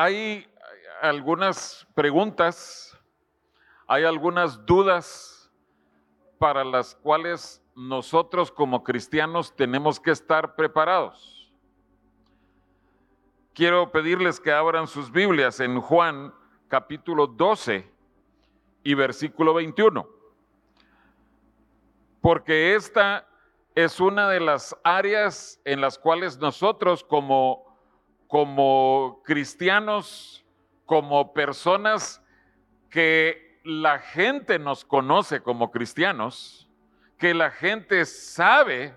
Hay algunas preguntas, hay algunas dudas para las cuales nosotros como cristianos tenemos que estar preparados. Quiero pedirles que abran sus Biblias en Juan capítulo 12 y versículo 21, porque esta es una de las áreas en las cuales nosotros como como cristianos, como personas que la gente nos conoce como cristianos, que la gente sabe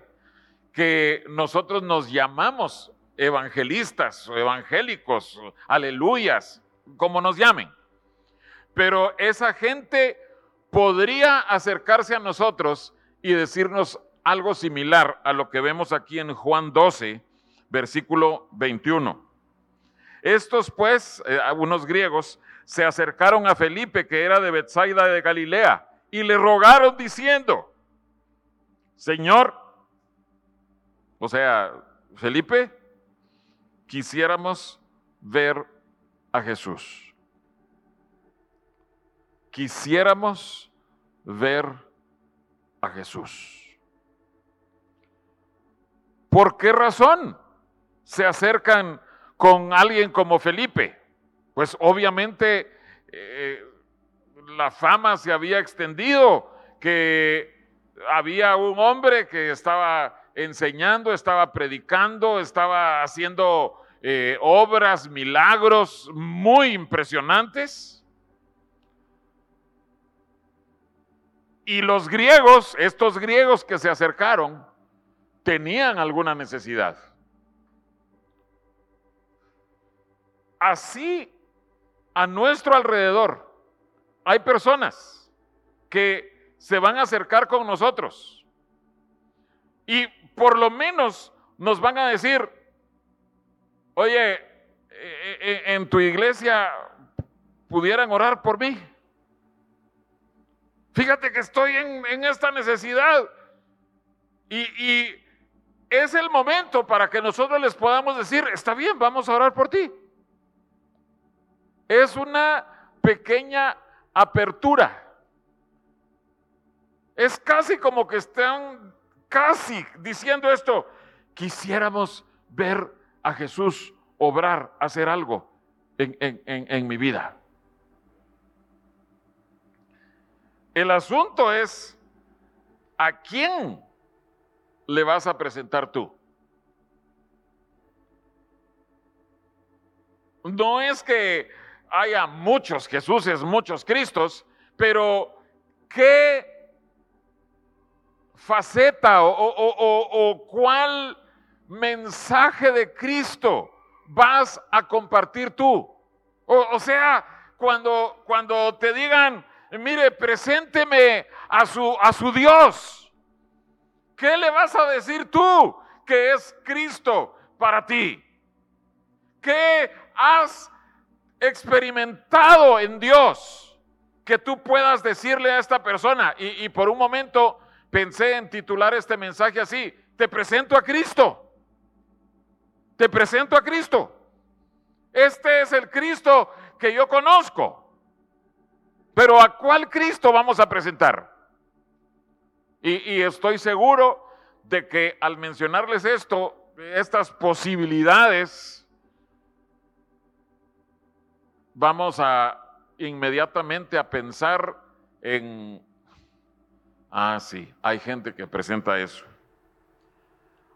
que nosotros nos llamamos evangelistas evangélicos, aleluyas, como nos llamen. Pero esa gente podría acercarse a nosotros y decirnos algo similar a lo que vemos aquí en Juan 12, versículo 21. Estos pues, eh, algunos griegos, se acercaron a Felipe, que era de Bethsaida de Galilea, y le rogaron diciendo, Señor, o sea, Felipe, quisiéramos ver a Jesús. Quisiéramos ver a Jesús. ¿Por qué razón? se acercan con alguien como Felipe? Pues obviamente eh, la fama se había extendido, que había un hombre que estaba enseñando, estaba predicando, estaba haciendo eh, obras, milagros muy impresionantes. Y los griegos, estos griegos que se acercaron, tenían alguna necesidad. Así a nuestro alrededor hay personas que se van a acercar con nosotros y por lo menos nos van a decir, oye, eh, eh, en tu iglesia pudieran orar por mí. Fíjate que estoy en, esta necesidad. Y es el momento para que nosotros les podamos decir, está bien, vamos a orar por ti. Es una pequeña apertura. Es casi como que están casi diciendo esto. Quisiéramos ver a Jesús obrar, hacer algo en, en mi vida. El asunto es, ¿a quién le vas a presentar tú? No es que haya muchos Jesuses, muchos Cristos, pero ¿qué faceta o, cuál mensaje de Cristo vas a compartir tú? O, sea, cuando, cuando te digan, mire, presénteme a su, a su Dios, ¿qué le vas a decir tú que es Cristo para ti? ¿Qué has experimentado en Dios que tú puedas decirle a esta persona. Y, por un momento pensé en titular este mensaje así, te presento a Cristo. Te presento a Cristo. Este es el Cristo que yo conozco. Pero ¿a cuál Cristo vamos a presentar? Y, estoy seguro de que al mencionarles esto, estas posibilidades vamos a inmediatamente a pensar en, ah, sí, hay gente que presenta eso.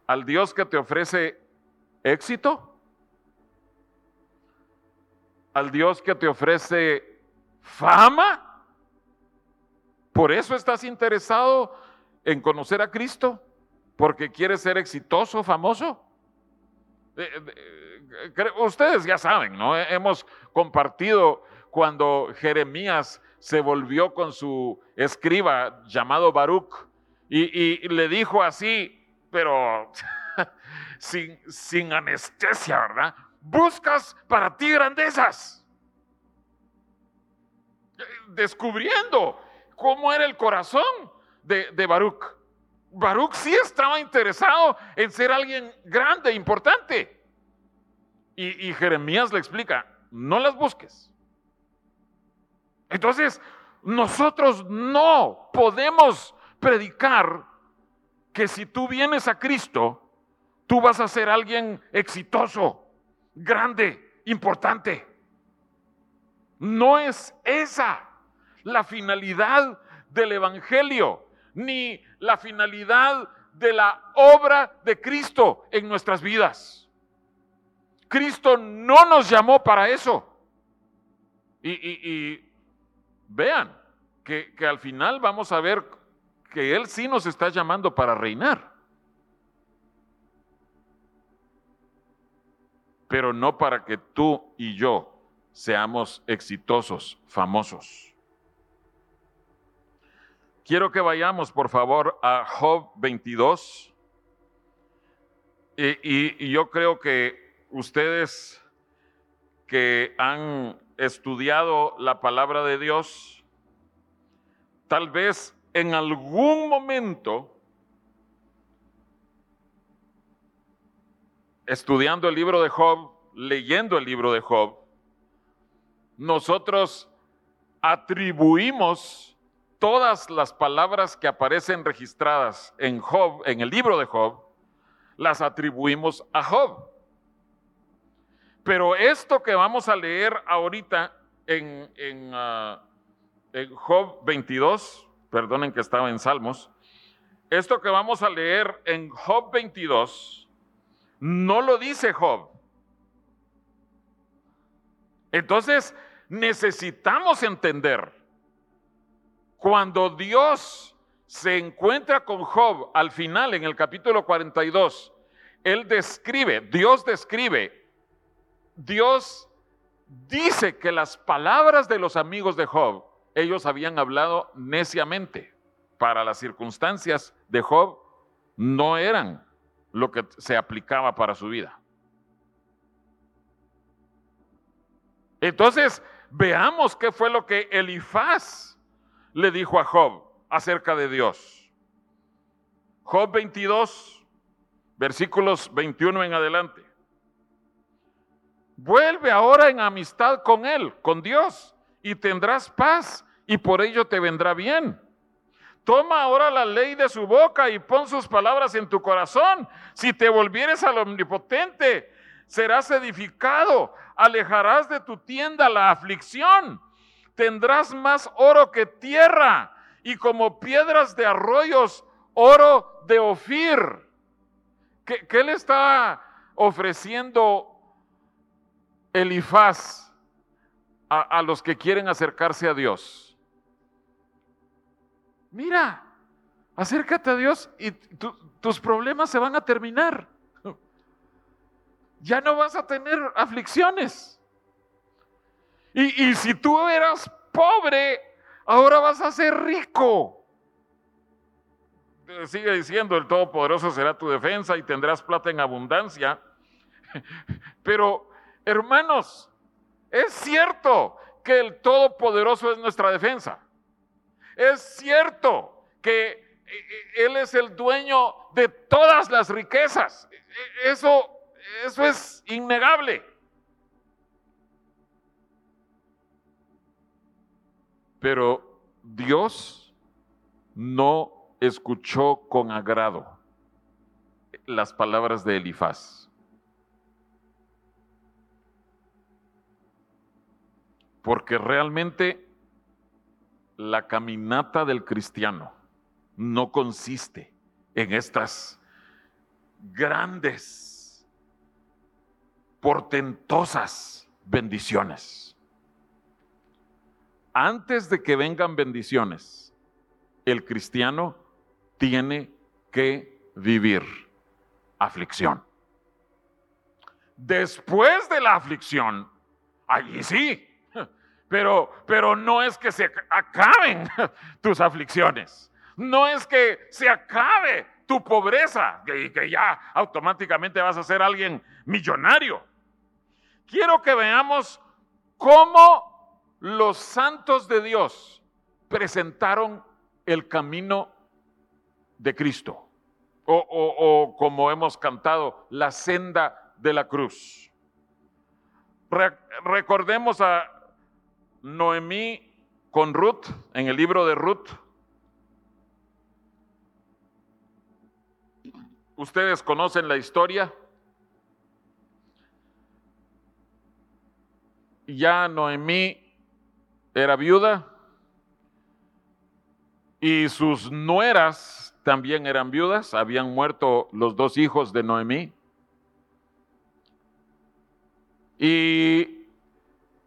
Al Dios que te ofrece éxito, al Dios que te ofrece fama, por eso estás interesado en conocer a Cristo, porque quieres ser exitoso, famoso. Eh, eh, ustedes ya saben, ¿no? Hemos compartido cuando Jeremías se volvió con su escriba llamado Baruch y, le dijo así, pero sin, sin anestesia, ¿verdad? Buscas para ti grandezas. Descubriendo cómo era el corazón de, de Baruch. Baruch sí estaba interesado en ser alguien grande, importante. Y, Jeremías le explica, no las busques. Entonces, nosotros no podemos predicar que si tú vienes a Cristo, tú vas a ser alguien exitoso, grande, importante. No es esa la finalidad del Evangelio, ni la finalidad de la obra de Cristo en nuestras vidas. Cristo no nos llamó para eso. Y, vean que, al final vamos a ver que Él sí nos está llamando para reinar. Pero no para que tú y yo seamos exitosos, famosos. Quiero que vayamos, por favor, a Job 22. Y, y, yo creo que ustedes que han estudiado la palabra de Dios, tal vez en algún momento, estudiando el libro de Job, leyendo el libro de Job, nosotros atribuimos todas las palabras que aparecen registradas en Job, en el libro de Job, las atribuimos a Job. Pero esto que vamos a leer ahorita en, en, ah, en Job 22, perdonen que estaba en Salmos, esto que vamos a leer en Job 22, no lo dice Job. Entonces, necesitamos entender cuando Dios se encuentra con Job al final, en el capítulo 42, él describe, Dios describe, Dios dice que las palabras de los amigos de Job, ellos habían hablado neciamente. Para las circunstancias de Job no eran lo que se aplicaba para su vida. Entonces, veamos qué fue lo que Elifaz le dijo a Job acerca de Dios. Job 22, versículos 21 en adelante. Vuelve ahora en amistad con Él, con Dios, y tendrás paz, y por ello te vendrá bien. Toma ahora la ley de su boca y pon sus palabras en tu corazón. Si te volvieres al omnipotente, serás edificado, alejarás de tu tienda la aflicción tendrás más oro que tierra y como piedras de arroyos, oro de Ofir. ¿Qué, le está ofreciendo Elifaz a, los que quieren acercarse a Dios? Mira, acércate a Dios y tus problemas se van a terminar. Ya no vas a tener aflicciones. Y, si tú eras pobre, ahora vas a ser rico. Sigue diciendo, el Todopoderoso será tu defensa y tendrás plata en abundancia. Pero, hermanos, es cierto que el Todopoderoso es nuestra defensa. Es cierto que eh, eh, Él es el dueño de todas las riquezas. E, eso, eso es innegable. Pero Dios no escuchó con agrado las palabras de Elifaz. Porque realmente la caminata del cristiano no consiste en estas grandes, portentosas bendiciones antes de que vengan bendiciones, el cristiano tiene que vivir aflicción. Después de la aflicción, allí sí, pero, pero no es que se acaben tus aflicciones, no es que se acabe tu pobreza y que ya automáticamente vas a ser alguien millonario. Quiero que veamos cómo los santos de Dios presentaron el camino de Cristo, o, como hemos cantado, la senda de la cruz. recordemos a Noemí con Ruth en el libro de Ruth. Ustedes conocen la historia. Ya Noemí era viuda y sus nueras también eran viudas, habían muerto los dos hijos de Noemí. Y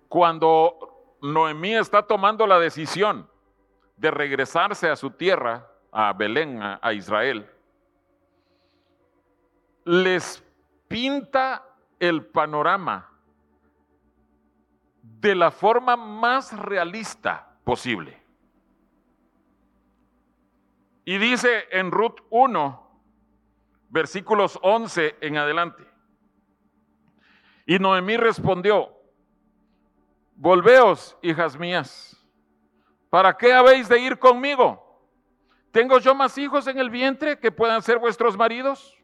cuando Noemí está tomando la decisión de regresarse a su tierra, a Belén, a, Israel, les pinta el panorama de la forma más realista posible. Y dice en Ruth 1, versículos 11 en adelante. Y Noemí respondió, volveos, hijas mías, ¿para qué habéis de ir conmigo? ¿Tengo yo más hijos en el vientre que puedan ser vuestros maridos?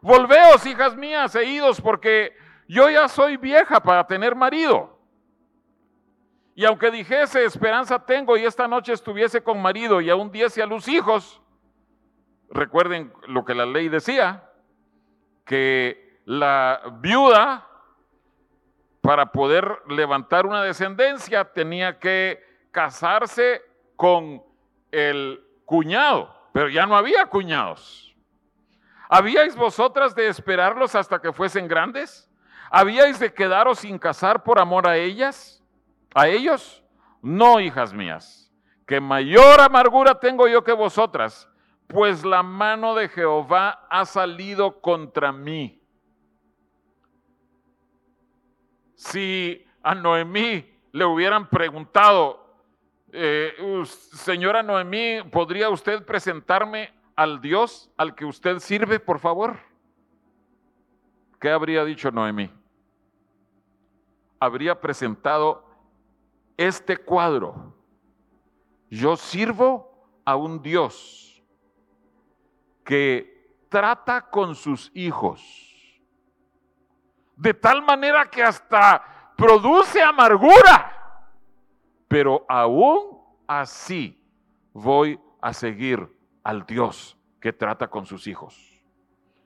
Volveos, hijas mías, e idos, porque yo ya soy vieja para tener marido. Y aunque dijese, esperanza tengo y esta noche estuviese con marido y aún diese a luz hijos, recuerden lo que la ley decía, que la viuda, para poder levantar una descendencia, tenía que casarse con el cuñado, pero ya no había cuñados. ¿Habíais vosotras de esperarlos hasta que fuesen grandes? ¿Habíais de quedaros sin casar por amor a ellas? A ellos, no, hijas mías, que mayor amargura tengo yo que vosotras, pues la mano de Jehová ha salido contra mí. Si a Noemí le hubieran preguntado, eh, señora Noemí, ¿podría usted presentarme al Dios al que usted sirve, por favor? ¿Qué habría dicho Noemí? Habría presentado este cuadro. Yo sirvo a un Dios que trata con sus hijos de tal manera que hasta produce amargura, pero aún así voy a seguir al Dios que trata con sus hijos.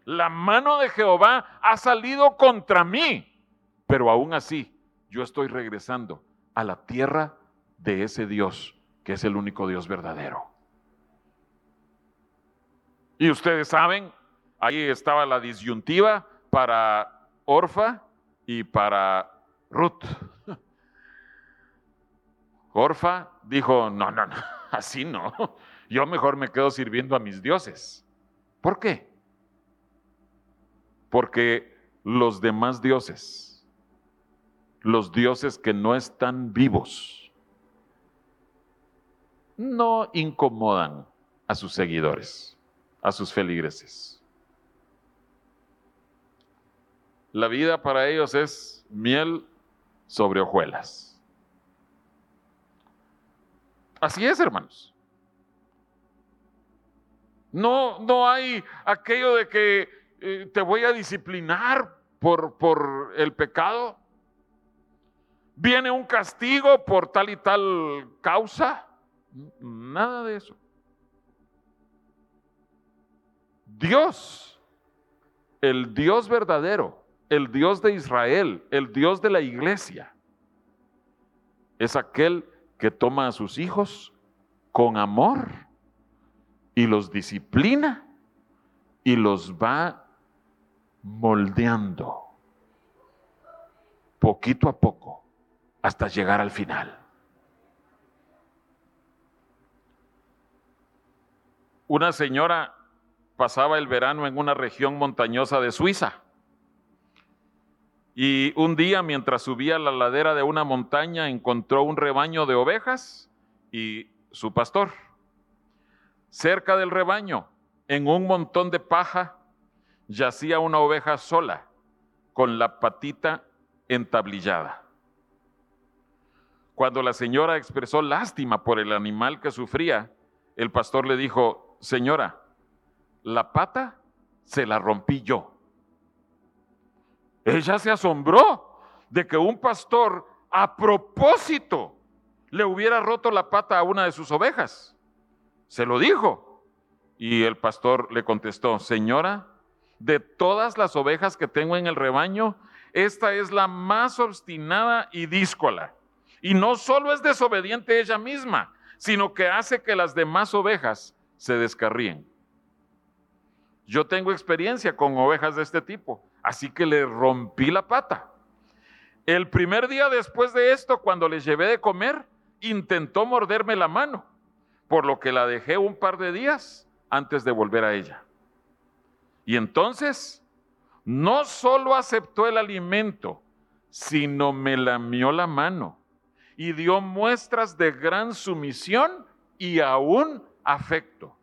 La mano de Jehová ha salido contra mí, pero aún así yo estoy regresando a la tierra de ese Dios, que es el único Dios verdadero. Y ustedes saben, ahí estaba la disyuntiva para Orfa y para Ruth. Orfa dijo, no, no, no, así no. Yo mejor me quedo sirviendo a mis dioses. ¿Por qué? Porque los demás dioses los dioses que no están vivos no incomodan a sus seguidores, a sus feligreses. La vida para ellos es miel sobre hojuelas. Así es, hermanos. No, no hay aquello de que eh, te voy a disciplinar por, por el pecado viene un castigo por tal y tal causa. Nada de eso. Dios, el Dios verdadero, el Dios de Israel, el Dios de la iglesia, es aquel que toma a sus hijos con amor y los disciplina y los va moldeando poquito a poco hasta llegar al final. Una señora pasaba el verano en una región montañosa de Suiza. Y un día, mientras subía la ladera de una montaña, encontró un rebaño de ovejas y su pastor. Cerca del rebaño, en un montón de paja, yacía una oveja sola, con la patita entablillada. Cuando la señora expresó lástima por el animal que sufría, el pastor le dijo, señora, la pata se la rompí yo. Ella se asombró, de que un pastor a propósito le hubiera roto la pata a una de sus ovejas. Se lo dijo. Y el pastor le contestó, señora, de todas las ovejas que tengo en el rebaño, esta es la más obstinada y díscola. Y no solo es desobediente ella misma, sino que hace que las demás ovejas se descarríen. Yo tengo experiencia con ovejas de este tipo, así que le rompí la pata. El primer día después de esto, cuando les llevé de comer, intentó morderme la mano, por lo que la dejé un par de días antes de volver a ella. Y entonces, no solo aceptó el alimento, sino me lamió la mano y dio muestras de gran sumisión y aún afecto.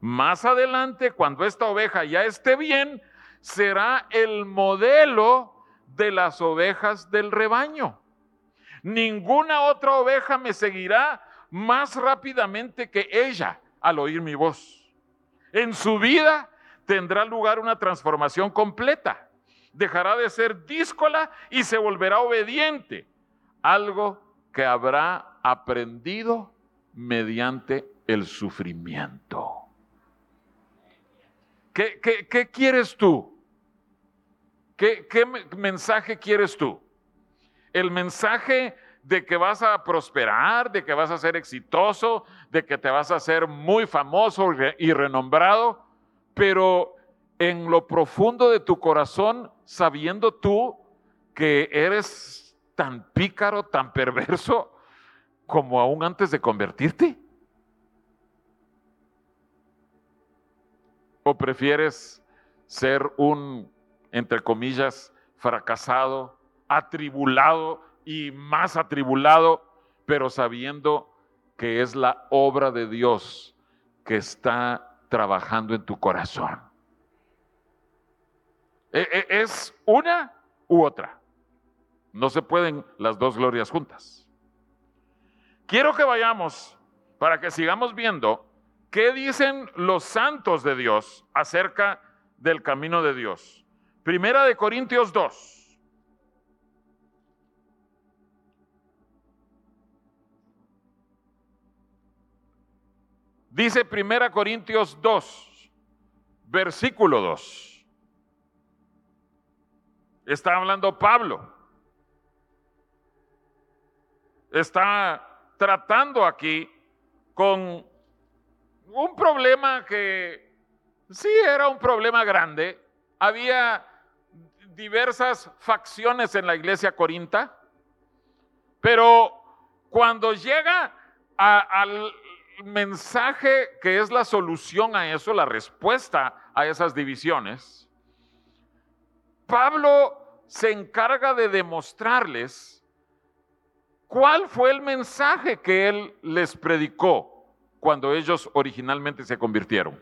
Más adelante, cuando esta oveja ya esté bien, será el modelo de las ovejas del rebaño. Ninguna otra oveja me seguirá más rápidamente que ella al oír mi voz. En su vida tendrá lugar una transformación completa. Dejará de ser díscola y se volverá obediente, algo que habrá aprendido mediante el sufrimiento. ¿Qué, quieres tú? ¿Qué, ¿Qué mensaje quieres tú? El mensaje de que vas a prosperar, de que vas a ser exitoso, de que te vas a hacer muy famoso y renombrado, pero en lo profundo de tu corazón, sabiendo tú que eres tan pícaro, tan perverso, como aún antes de convertirte. ¿O prefieres ser un, entre comillas, fracasado, atribulado y más atribulado, pero sabiendo que es la obra de Dios que está trabajando en tu corazón? E, e, ¿Es una u otra? No se pueden las dos glorias juntas. Quiero que vayamos para que sigamos viendo ¿Qué dicen los santos de Dios acerca del camino de Dios? Primera de Corintios 2. Dice Primera Corintios 2, versículo 2. Está hablando Pablo. Está tratando aquí con un problema que sí era un problema grande. Había diversas facciones en la iglesia corinta, pero cuando llega al mensaje que es la solución a eso, la respuesta a esas divisiones, Pablo se encarga de demostrarles cuál fue el mensaje que él les predicó cuando ellos originalmente se convirtieron.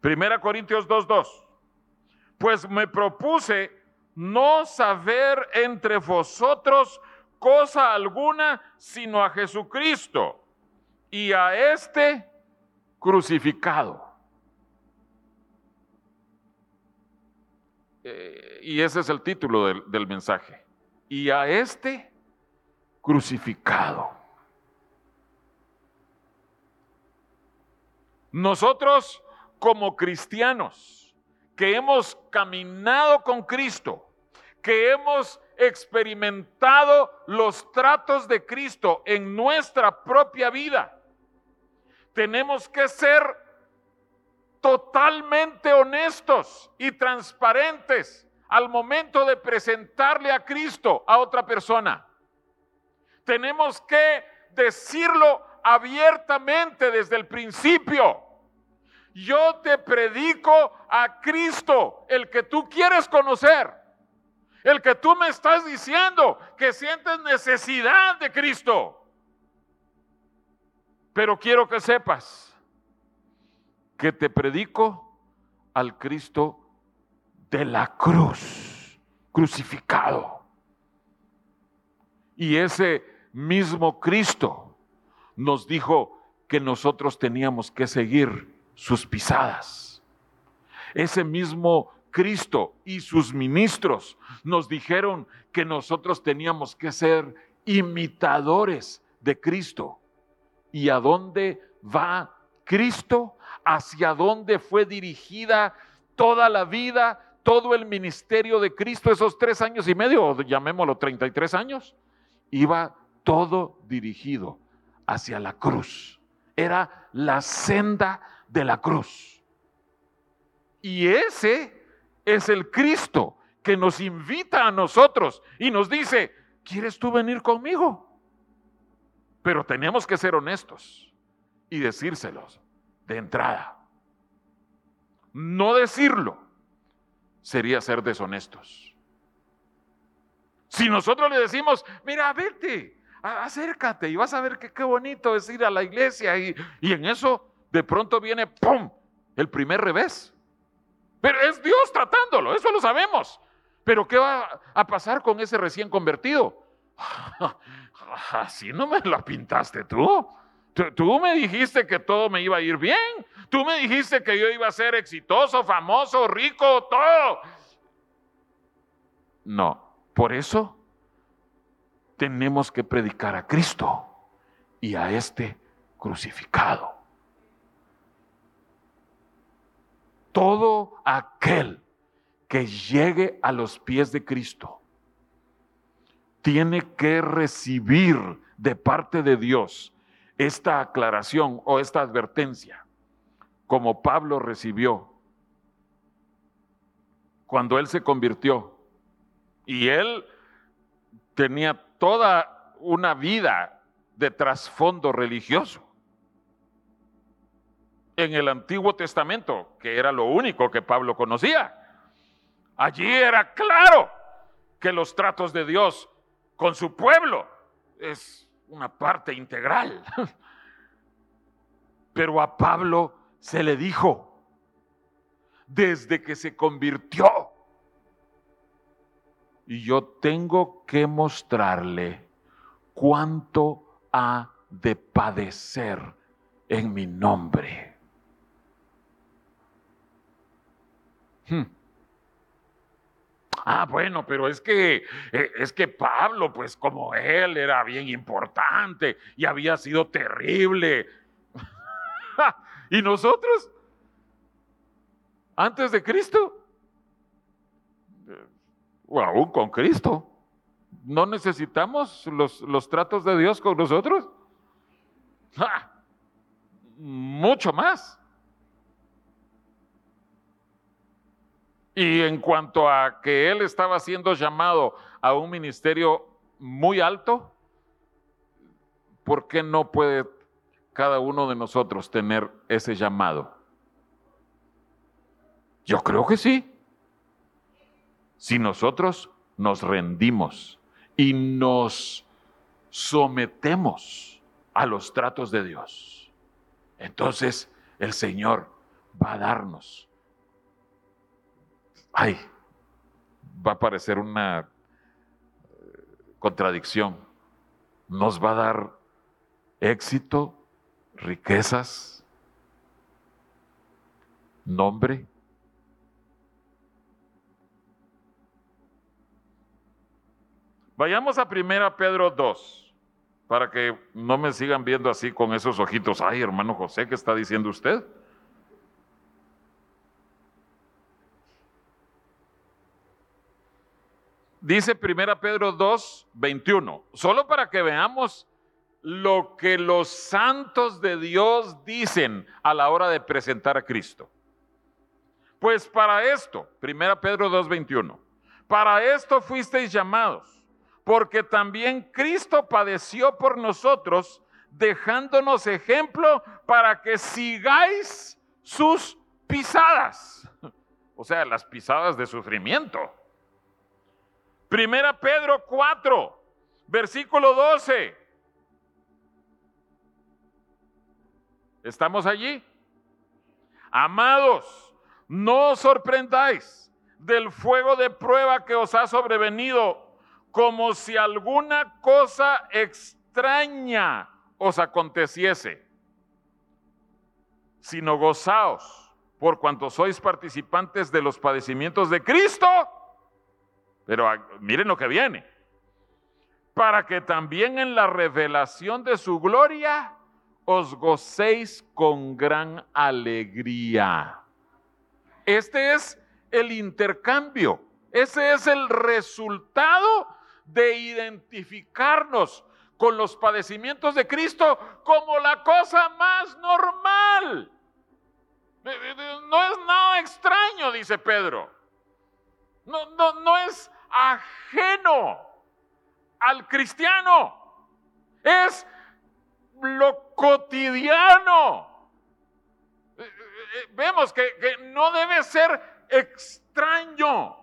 Primera Corintios 2.2. Pues me propuse no saber entre vosotros cosa alguna sino a Jesucristo y a este crucificado. Eh, y ese es el título del, del mensaje. Y a este crucificado. Nosotros como cristianos que hemos caminado con Cristo, que hemos experimentado los tratos de Cristo en nuestra propia vida, tenemos que ser totalmente honestos y transparentes al momento de presentarle a Cristo a otra persona. Tenemos que decirlo abiertamente desde el principio. Yo te predico a Cristo, el que tú quieres conocer, el que tú me estás diciendo que sientes necesidad de Cristo. Pero quiero que sepas que te predico al Cristo de la cruz, crucificado. Y ese mismo Cristo nos dijo que nosotros teníamos que seguir sus pisadas. Ese mismo Cristo y sus ministros nos dijeron que nosotros teníamos que ser imitadores de Cristo. ¿Y a dónde va Cristo? ¿Hacia dónde fue dirigida toda la vida, todo el ministerio de Cristo esos tres años y medio, o llamémoslo 33 años? Iba todo dirigido hacia la cruz. Era la senda de la cruz. Y ese es el Cristo que nos invita a nosotros y nos dice, ¿quieres tú venir conmigo? Pero tenemos que ser honestos y decírselos de entrada. No decirlo sería ser deshonestos. Si nosotros le decimos, mira, vete, acércate y vas a ver qué bonito es ir a la iglesia y, y en eso de pronto viene, ¡pum!, el primer revés. Pero es Dios tratándolo, eso lo sabemos. Pero ¿qué va a pasar con ese recién convertido? Así no me lo pintaste tú. tú. me dijiste que todo me iba a ir bien. Tú me dijiste que yo iba a ser exitoso, famoso, rico, todo. No, por eso tenemos que predicar a Cristo y a este crucificado. Todo aquel que llegue a los pies de Cristo tiene que recibir de parte de Dios esta aclaración o esta advertencia, como Pablo recibió cuando él se convirtió. Y él tenía toda una vida de trasfondo religioso. En el Antiguo Testamento, que era lo único que Pablo conocía, allí era claro que los tratos de Dios con su pueblo es una parte integral. Pero a Pablo se le dijo, desde que se convirtió, y yo tengo que mostrarle cuánto ha de padecer en mi nombre. Hmm. Ah, bueno, pero es que eh, es que Pablo, pues como él era bien importante y había sido terrible. ¿Y nosotros? Antes de Cristo. O aún con Cristo. ¿No necesitamos los, los tratos de Dios con nosotros? Mucho más. Y en cuanto a que él estaba siendo llamado a un ministerio muy alto, ¿por qué no puede cada uno de nosotros tener ese llamado? Yo creo que sí. Si nosotros nos rendimos y nos sometemos a los tratos de Dios, entonces el Señor va a darnos ay, va a parecer una eh, contradicción. Nos va a dar éxito, riquezas, nombre. Vayamos a 1 Pedro 2, para que no me sigan viendo así con esos ojitos. Ay, hermano José, ¿qué está diciendo usted? Dice 1 Pedro 2, 21, solo para que veamos lo que los santos de Dios dicen a la hora de presentar a Cristo. Pues para esto, 1 Pedro 2, 21, para esto fuisteis llamados, porque también Cristo padeció por nosotros, dejándonos ejemplo para que sigáis sus pisadas, o sea, las pisadas de sufrimiento Primera Pedro 4, versículo 12. ¿Estamos allí? Amados, no os sorprendáis del fuego de prueba que os ha sobrevenido, como si alguna cosa extraña os aconteciese, sino gozaos por cuanto sois participantes de los padecimientos de Cristo. Pero ah, miren lo que viene. Para que también en la revelación de su gloria os gocéis con gran alegría. Este es el intercambio. Ese es el resultado de identificarnos con los padecimientos de Cristo como la cosa más normal. No es nada extraño, dice Pedro. No, no, no es ajeno al cristiano. Es lo cotidiano. Eh, eh, eh, vemos que, no debe ser extraño,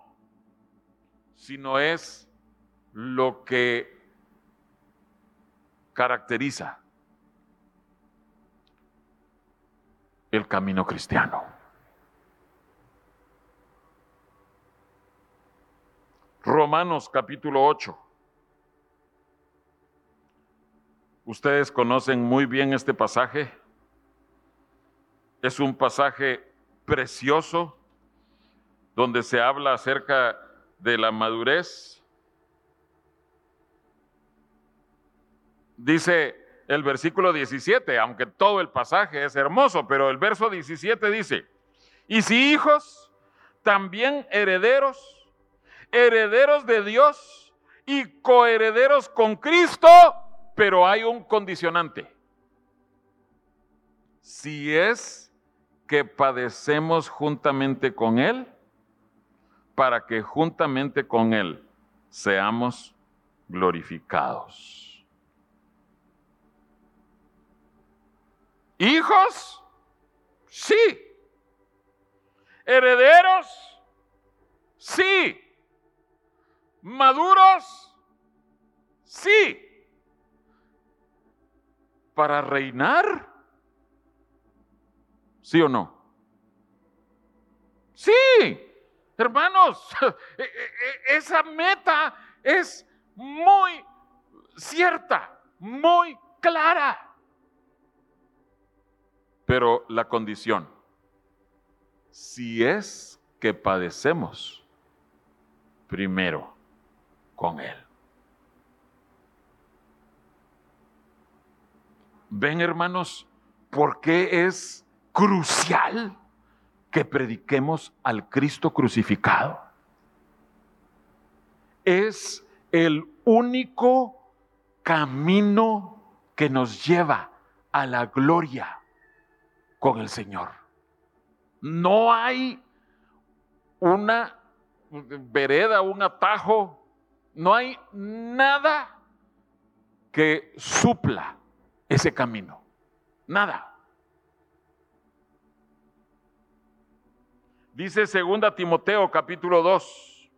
sino es lo que caracteriza el camino cristiano. Romanos capítulo 8. Ustedes conocen muy bien este pasaje. Es un pasaje precioso donde se habla acerca de la madurez. Dice el versículo 17, aunque todo el pasaje es hermoso, pero el verso 17 dice, y si hijos, también herederos, herederos de Dios y coherederos con Cristo, pero hay un condicionante. Si es que padecemos juntamente con Él, para que juntamente con Él seamos glorificados. ¿Hijos? Sí. ¿Herederos? Sí. ¿Maduros? Sí para reinar? ¿Sí o no? Sí, hermanos, e, e, e, esa meta es muy cierta, muy clara. Pero la condición, si es que padecemos primero con Él. Ven hermanos, ¿por qué es crucial que prediquemos al Cristo crucificado? Es el único camino que nos lleva a la gloria con el Señor. No hay una vereda, un atajo, no hay nada que supla ese camino. Nada. Dice segunda Timoteo capítulo 2.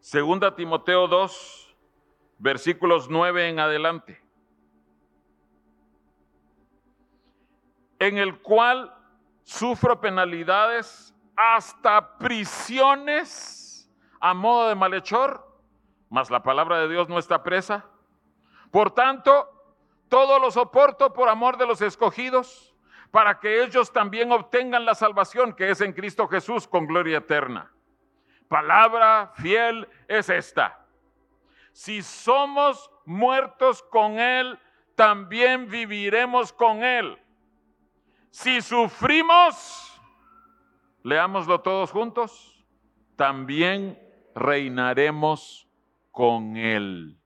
Segunda Timoteo 2, versículos 9 en adelante. En el cual sufro penalidades hasta prisiones a modo de malhechor mas la palabra de Dios no está presa. Por tanto, todo lo soporto por amor de los escogidos, para que ellos también obtengan la salvación que es en Cristo Jesús con gloria eterna. Palabra fiel es esta. Si somos muertos con Él, también viviremos con Él. Si sufrimos, leámoslo todos juntos, también reinaremos con Él.